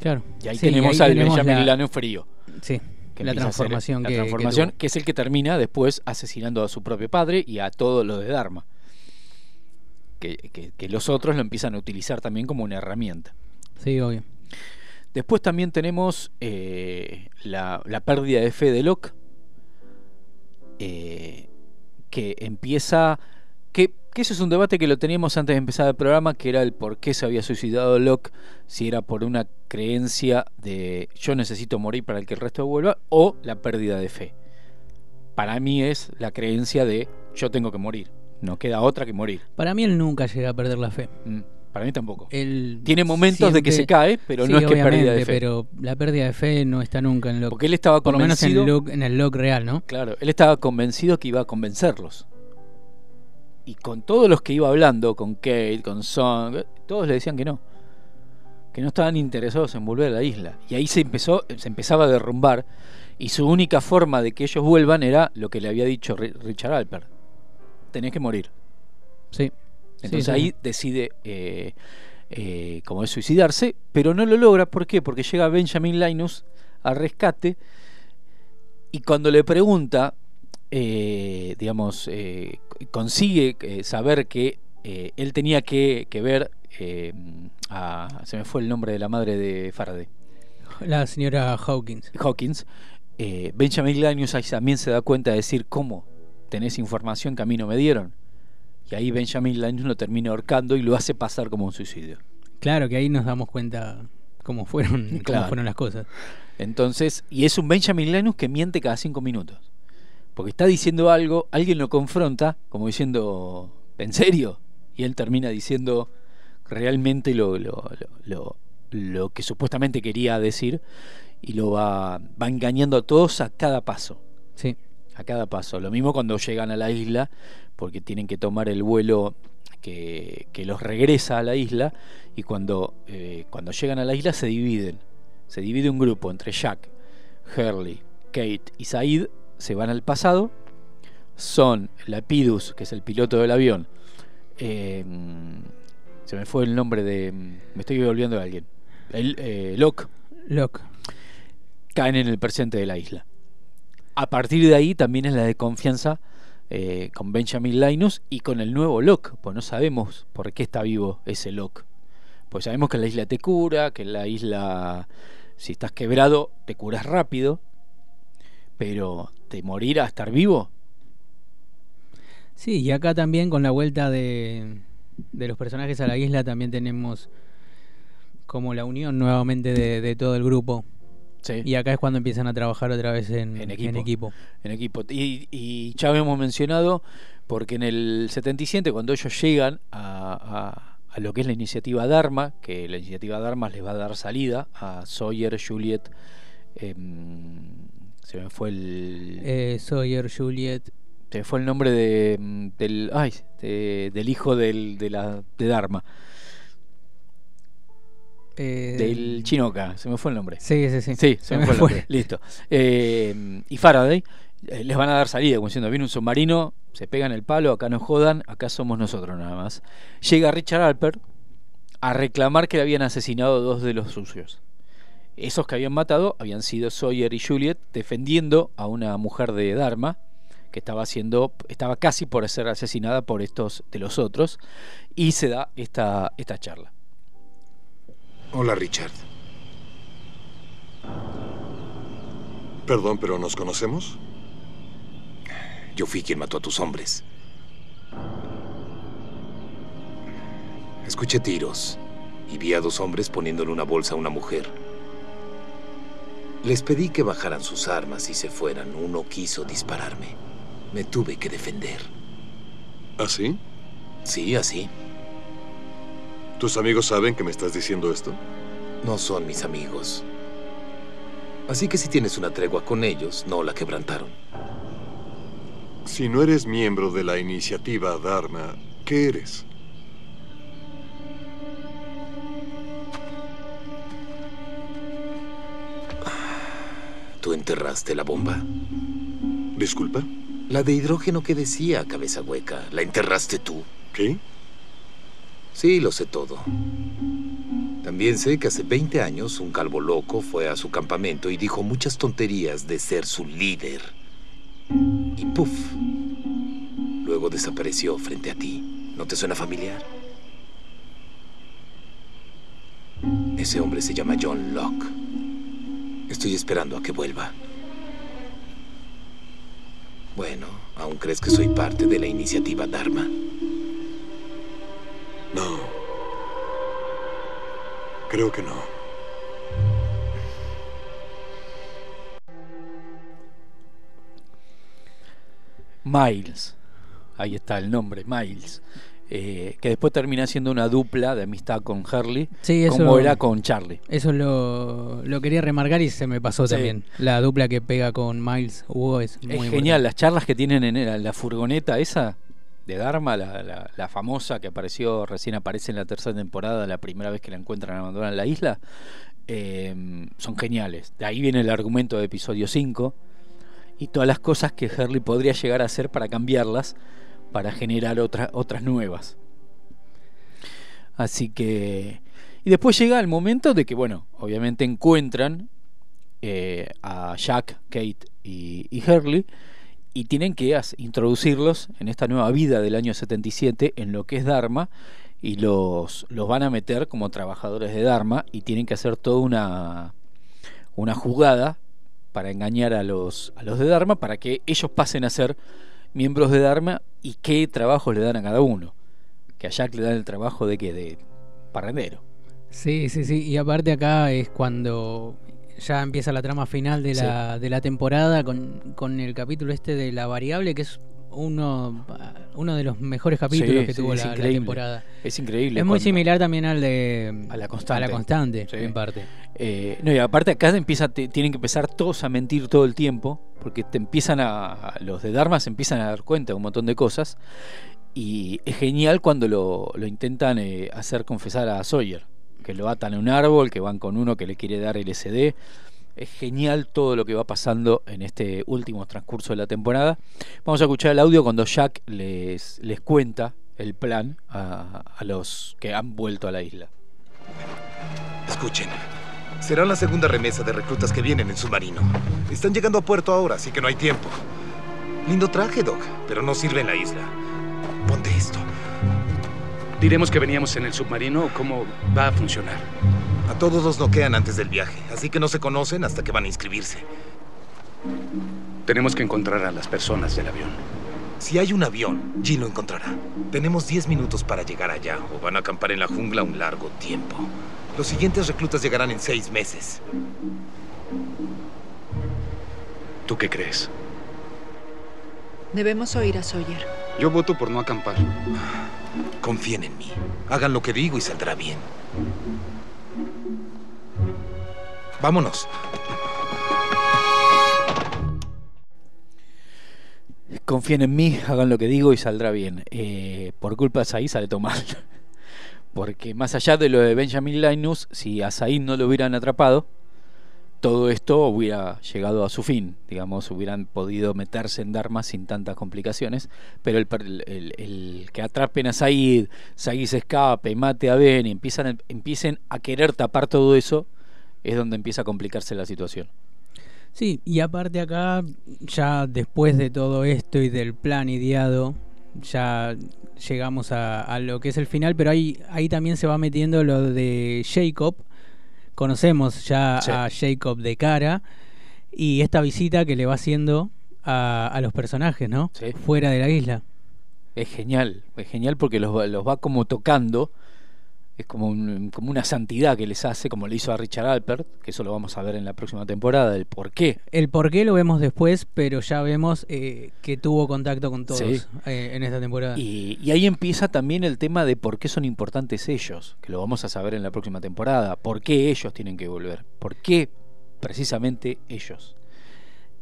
Claro. Y ahí Sí, tenemos ahí al tenemos Benjamin la- Linus frío. Sí, que la transformación la que- que transformación, es el que termina después asesinando a su propio padre y a todo lo de Dharma. Que, que- que los otros lo empiezan a utilizar también como una herramienta. Sí, obvio. Después también tenemos eh, la, la pérdida de fe de Locke, eh, que empieza... Que, que ese es un debate que lo teníamos antes de empezar el programa, que era el por qué se había suicidado Locke, si era por una creencia de yo necesito morir para que el resto vuelva, o la pérdida de fe. Para mí es la creencia de yo tengo que morir, no queda otra que morir. Para mí él nunca llega a perder la fe. Mm, Para mí tampoco. Él Tiene momentos de que se cae, pero Sí, no es que pérdida de fe. Pero la pérdida de fe no está nunca en Locke. Porque él estaba Por lo menos en convencido- Locke, en el Locke real, ¿no? Claro, él estaba convencido que iba a convencerlos. Y con todos los que iba hablando, con Kate, con Song, todos le decían que no. Que no estaban interesados en volver a la isla. Y ahí se empezó, se empezaba a derrumbar. Y su única forma de que ellos vuelvan era lo que le había dicho Ri- Richard Alpert. Tenés que morir. Sí. Entonces Sí, sí. ahí decide, eh, eh, como es suicidarse, pero no lo logra. ¿Por qué? Porque llega Benjamin Linus al rescate y cuando le pregunta, eh, digamos, consigue saber que él tenía que, que ver a... Se me fue el nombre de la madre de Faraday. La señora Hawkins. Hawkins, Benjamin Linus ahí también se da cuenta de decir, ¿cómo? ¿Tenés información que a mí no me dieron? Y ahí Benjamin Linus lo termina ahorcando y lo hace pasar como un suicidio. Claro que ahí nos damos cuenta cómo fueron, cómo Claro. fueron las cosas. Entonces, y es un Benjamin Linus que miente cada cinco minutos. Porque está diciendo algo, alguien lo confronta, como diciendo, ¿en serio? Y él termina diciendo realmente lo, lo, lo, lo- lo que supuestamente quería decir y lo va, va engañando a todos a cada paso. Sí. A cada paso. Lo mismo cuando llegan a la isla, porque tienen que tomar el vuelo que, que los regresa a la isla, y cuando, eh, cuando llegan a la isla se dividen. Se divide un grupo entre Jack, Hurley, Kate y Said, se van al pasado. Son Lapidus, que es el piloto del avión. eh, se me fue el nombre de. Me estoy olvidando de alguien. El, eh, Locke. Locke. Caen en el presente de la isla. A partir de ahí también es la de confianza eh, con Benjamin Linus y con el nuevo Locke, pues no sabemos por qué está vivo ese Locke. Pues sabemos que la isla te cura, que la isla, si estás quebrado, te curas rápido, pero de morir a estar vivo, Sí, y acá también con la vuelta de, de los personajes a la isla también tenemos como la unión nuevamente de, de todo el grupo. Sí. Y acá es cuando empiezan a trabajar otra vez en, en equipo. en equipo. En equipo. Y, y ya habíamos mencionado, porque en el 77, cuando ellos llegan a, a- a lo que es la iniciativa Dharma, que la iniciativa Dharma les va a dar salida a Sawyer, Juliet, em, se me fue el. Eh, Sawyer, Juliet. Se me fue el nombre de, mm, del. Ay, de- del hijo del, de, la, de Dharma. Eh, Del Chinoca, se me fue el nombre. Sí, sí, sí. Sí, se, Se me me fue el nombre. Listo. Eh, y Faraday eh, les van a dar salida, como diciendo, viene un submarino, se pegan el palo, acá no jodan, acá somos nosotros nada más. Llega Richard Alpert a reclamar que le habían asesinado dos de los suyos. Esos que habían matado habían sido Sawyer y Juliet defendiendo a una mujer de Dharma que estaba siendo estaba casi por ser asesinada por estos de los otros y se da esta esta charla. Hola, Richard. Perdón, pero ¿nos conocemos? Yo fui quien mató a tus hombres. Escuché tiros y vi a dos hombres poniéndole una bolsa a una mujer. Les pedí que bajaran sus armas y se fueran. Uno quiso dispararme. Me tuve que defender. ¿Así? Sí, así. ¿Tus amigos saben que me estás diciendo esto? No son mis amigos. Así que si tienes una tregua con ellos, no la quebrantaron. Si no eres miembro de la iniciativa Dharma, ¿qué eres? ¿Tú enterraste la bomba? ¿Disculpa? La de hidrógeno que decía, cabeza hueca. ¿La enterraste tú? ¿Qué? Sí, lo sé todo. También sé que hace 20 años un calvo loco fue a su campamento y dijo muchas tonterías de ser su líder. Y puff. Luego desapareció frente a ti. ¿No te suena familiar? Ese hombre se llama John Locke. Estoy esperando a que vuelva. Bueno, ¿aún crees que soy parte de la iniciativa Dharma? No. Creo que no. Miles. Ahí está el nombre, Miles. Eh, que después termina siendo una dupla de amistad con Harley, Sí, eso- como era con Charlie. Eso lo, lo quería remarcar y se me pasó Sí. también. La dupla que pega con Miles Hugo es muy es genial, las charlas que tienen en la, la furgoneta esa de Dharma, la, famosa que apareció, recién aparece en la tercera temporada, la primera vez que la encuentran abandonada en la isla, eh, son geniales. De ahí viene el argumento de episodio 5 y todas las cosas que Harley podría llegar a hacer para cambiarlas, para generar otra- otras nuevas. Así que... Y después llega el momento de que, bueno, obviamente encuentran eh, a Jack, Kate y, y Hurley y tienen que introducirlos en esta nueva vida del año 77 en lo que es Dharma y los, los van a meter como trabajadores de Dharma y tienen que hacer toda una, una jugada para engañar a los, a los de Dharma para que ellos pasen a ser miembros de Dharma y qué trabajos le dan a cada uno. Que a Jack le dan el trabajo de que de parrandero. Sí, sí, sí. Y aparte acá es cuando ya empieza la trama final de la, de la temporada con, con el capítulo este de la variable, que es uno, uno de los mejores capítulos Sí, que sí, tuvo la, temporada. Es increíble. Es muy similar también al de a la constante. a la constante, en parte. Eh, no, y aparte acá empieza, te- tienen que empezar todos a mentir todo el tiempo, porque te empiezan a, a- los de Dharma se empiezan a dar cuenta de un montón de cosas, y es genial cuando lo, lo intentan eh, hacer confesar a Sawyer, que lo atan a un árbol, que van con uno que le quiere dar LSD. Es genial todo lo que va pasando en este último transcurso de la temporada. Vamos a escuchar el audio cuando Jack les, les cuenta el plan a, a los que han vuelto a la isla. Escuchen. Será la segunda remesa de reclutas que vienen en submarino. Están llegando a puerto ahora, así que no hay tiempo. Lindo traje, Doc, pero no sirve en la isla. Ponte esto. ¿Diremos que veníamos en el submarino o cómo va a funcionar? A todos los noquean antes del viaje, así que no se conocen hasta que van a inscribirse. Tenemos que encontrar a las personas del avión. Si hay un avión, Jean lo encontrará. Tenemos 10 minutos para llegar allá o van a acampar en la jungla un largo tiempo. Los siguientes reclutas llegarán en seis meses. ¿Tú qué crees? Debemos oír a Sawyer. Yo voto por no acampar. Confíen en mí. Hagan lo que digo y saldrá bien. Vámonos. Confíen en mí, hagan lo que digo y saldrá bien. Eh, por culpa de Said sale todo mal. Porque más allá de lo de Benjamin Linus, si a Said no lo hubieran atrapado, todo esto hubiera llegado a su fin. Digamos, hubieran podido meterse en Dharma sin tantas complicaciones. Pero el, el que atrapen a Said, Said se escape, mate a Ben y empiezan, empiecen a querer tapar todo eso, es donde empieza a complicarse la situación. Sí, y aparte acá, ya después de todo esto y del plan ideado, ya llegamos a, a lo que es el final, pero ahí, ahí también se va metiendo lo de Jacob. Conocemos ya Sí. a Jacob de cara y esta visita que le va haciendo a, a los personajes, ¿no? Fuera de la isla. Es genial, es genial porque los, los va como tocando es como, un- como una santidad que les hace, como le hizo a Richard Alpert, que eso lo vamos a ver en la próxima temporada, el por qué. El por qué lo vemos después, pero ya vemos eh, que tuvo contacto con todos Sí. eh, en esta temporada. Y, y ahí empieza también el tema de por qué son importantes ellos, que lo vamos a saber en la próxima temporada. ¿Por qué ellos tienen que volver? ¿Por qué precisamente ellos?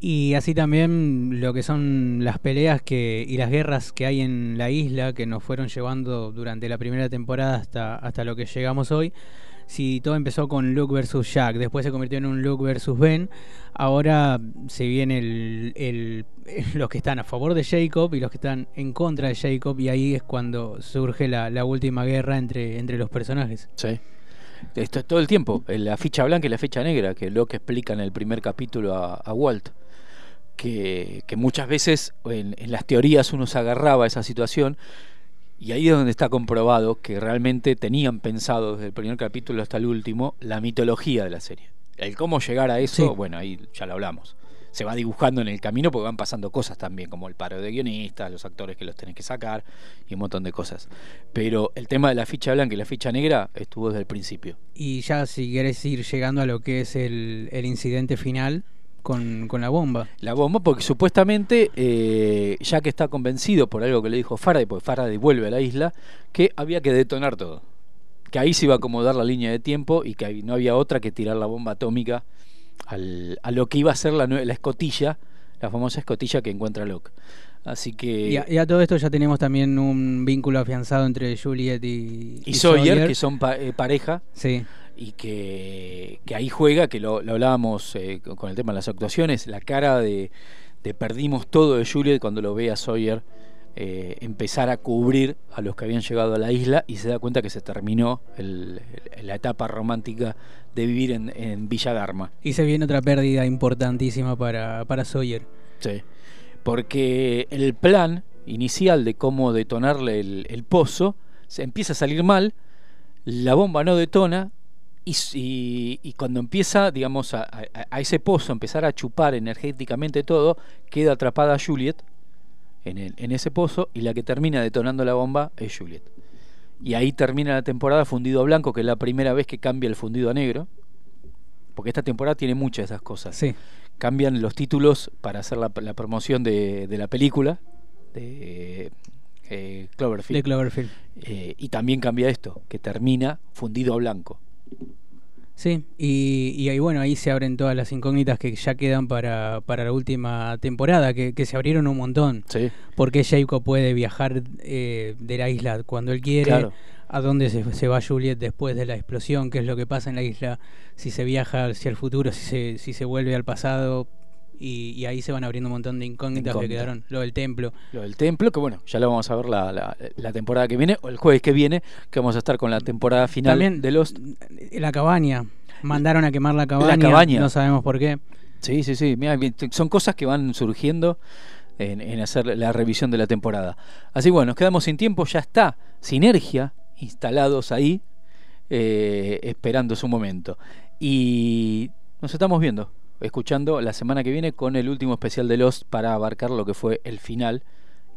Y así también lo que son las peleas que y las guerras que hay en la isla que nos fueron llevando durante la primera temporada hasta, hasta lo que llegamos hoy. Si todo empezó con Luke versus Jack, después se convirtió en un Luke versus Ben, ahora se viene el, los que están a favor de Jacob y los que están en contra de Jacob y ahí es cuando surge la, la última guerra entre, entre los personajes. Sí. Esto es todo el tiempo, la ficha blanca y la ficha negra, que lo que explica en el primer capítulo a Walt. Que, que muchas veces en, en las teorías uno se agarraba a esa situación y ahí es donde está comprobado que realmente tenían pensado desde el primer capítulo hasta el último la mitología de la serie. El cómo llegar a eso, Sí. bueno, ahí ya lo hablamos. Se va dibujando en el camino porque van pasando cosas también, como el paro de guionistas, los actores que los tenés que sacar y un montón de cosas. Pero el tema de la ficha blanca y la ficha negra estuvo desde el principio. Y ya si querés ir llegando a lo que es el, el incidente final con, con la bomba. La bomba, porque supuestamente, eh, ya que está convencido por algo que le dijo Faraday, porque Faraday vuelve a la isla, que había que detonar todo. Que ahí se iba a acomodar la línea de tiempo y que no había otra que tirar la bomba atómica al- a lo que iba a ser la, escotilla, la famosa escotilla que encuentra Locke. Así que. Y a, y a todo esto ya tenemos también un vínculo afianzado entre Juliet y, y Sawyer, que son pa- eh, pareja. Sí. Y que, que ahí juega, que lo, lo hablábamos eh, con el tema de las actuaciones, la cara de, de perdimos todo de Juliet cuando lo ve a Sawyer eh, empezar a cubrir a los que habían llegado a la isla y se da cuenta que se terminó el- el- la etapa romántica de vivir en, en Villa Dharma. Y se viene otra pérdida importantísima para, para Sawyer. Sí. Porque el plan inicial de cómo detonarle el, el pozo se empieza a salir mal, la bomba no detona y, s- y- y cuando empieza, digamos, a, a- a ese pozo empezar a chupar energéticamente todo, queda atrapada Juliet en, el- en ese pozo y la que termina detonando la bomba es Juliet. Y ahí termina la temporada fundido a blanco, que es la primera vez que cambia el fundido a negro. Porque esta temporada tiene muchas de esas cosas. Sí. Cambian los títulos para hacer la, la promoción de, de la película de eh, Cloverfield. De Cloverfield. Eh, y también cambia esto, que termina fundido a blanco. Sí, y, y ahí bueno, ahí se abren todas las incógnitas que ya quedan para, para la última temporada, que, que se abrieron un montón. Sí. ¿Por qué Jacob puede viajar eh, de la isla cuando él quiere? Claro. ¿A dónde se, se va Juliet después de la explosión? ¿Qué es lo que pasa en la isla? Si se viaja hacia el futuro, si se, si se vuelve al pasado. Y, y ahí se van abriendo un montón de incógnitas que quedaron. Lo del templo. Lo del templo, que bueno, ya lo vamos a ver la, la- la temporada que viene, o el jueves que viene, que vamos a estar con la temporada final También de los... La cabaña. Mandaron a quemar la cabaña. La cabaña. No sabemos por qué. Sí, sí, sí. Mirá, son cosas que van surgiendo en, en hacer la revisión de la temporada. Así bueno, nos quedamos sin tiempo, ya está Sinergia instalados ahí, eh, esperando su momento. Y nos estamos viendo, escuchando la semana que viene con el último especial de Lost para abarcar lo que fue el final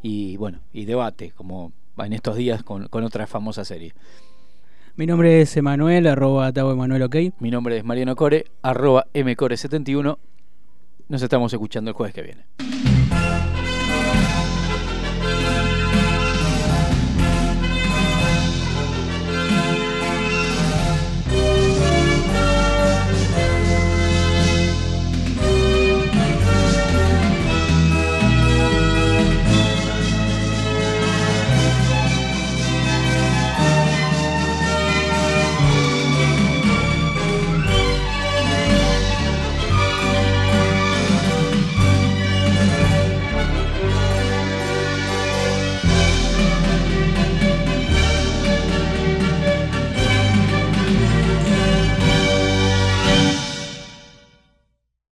y bueno, y debate, como en estos días con, con otra famosa serie. Mi nombre es Emanuel, arroba Tavo Emanuel OK. Mi nombre es Mariano Core, arroba mcore71. Nos estamos escuchando el jueves que viene.